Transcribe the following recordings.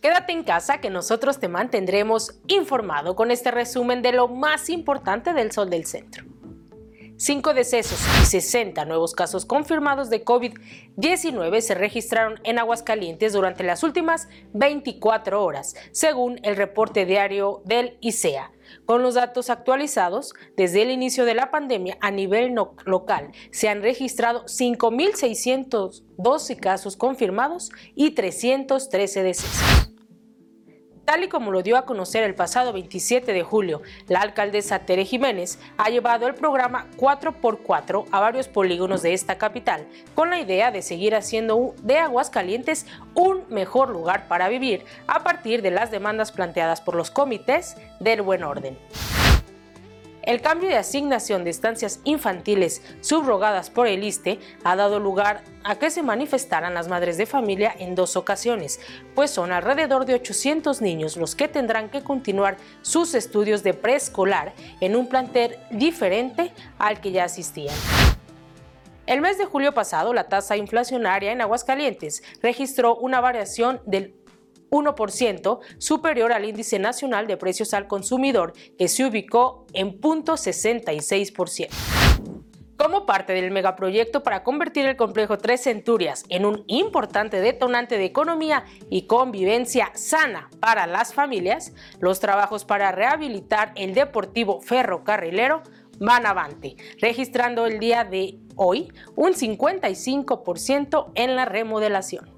Quédate en casa que nosotros te mantendremos informado con este resumen de lo más importante del Sol del Centro. Cinco decesos y 60 nuevos casos confirmados de COVID-19 se registraron en Aguascalientes durante las últimas 24 horas, según el reporte diario del ICEA. Con los datos actualizados, desde el inicio de la pandemia a nivel local se han registrado 5.612 casos confirmados y 313 decesos. Tal y como lo dio a conocer el pasado 27 de julio, la alcaldesa Tere Jiménez ha llevado el programa 4x4 a varios polígonos de esta capital, con la idea de seguir haciendo de Aguascalientes un mejor lugar para vivir a partir de las demandas planteadas por los comités del buen orden. El cambio de asignación de estancias infantiles subrogadas por el ISTE ha dado lugar a que se manifestaran las madres de familia en dos ocasiones, pues son alrededor de 800 niños los que tendrán que continuar sus estudios de preescolar en un plantel diferente al que ya asistían. El mes de julio pasado, la tasa inflacionaria en Aguascalientes registró una variación del 1% superior al índice nacional de precios al consumidor, que se ubicó en 0.66%. Como parte del megaproyecto para convertir el complejo Tres Centurias en un importante detonante de economía y convivencia sana para las familias, los trabajos para rehabilitar el deportivo ferrocarrilero van avante, registrando el día de hoy un 55% en la remodelación.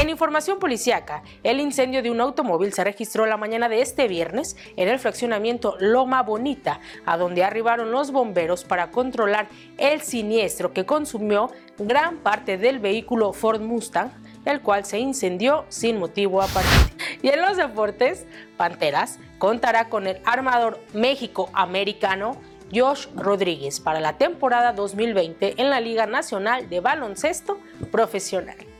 En información policiaca, el incendio de un automóvil se registró la mañana de este viernes en el fraccionamiento Loma Bonita, a donde arribaron los bomberos para controlar el siniestro que consumió gran parte del vehículo Ford Mustang, el cual se incendió sin motivo aparente. Y en los deportes, Panteras contará con el armador México-americano Josh Rodríguez para la temporada 2020 en la Liga Nacional de Baloncesto Profesional.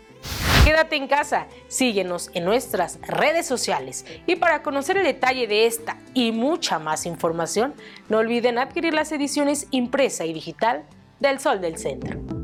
Quédate en casa, síguenos en nuestras redes sociales y para conocer el detalle de esta y mucha más información, no olviden adquirir las ediciones impresa y digital del Sol del Centro.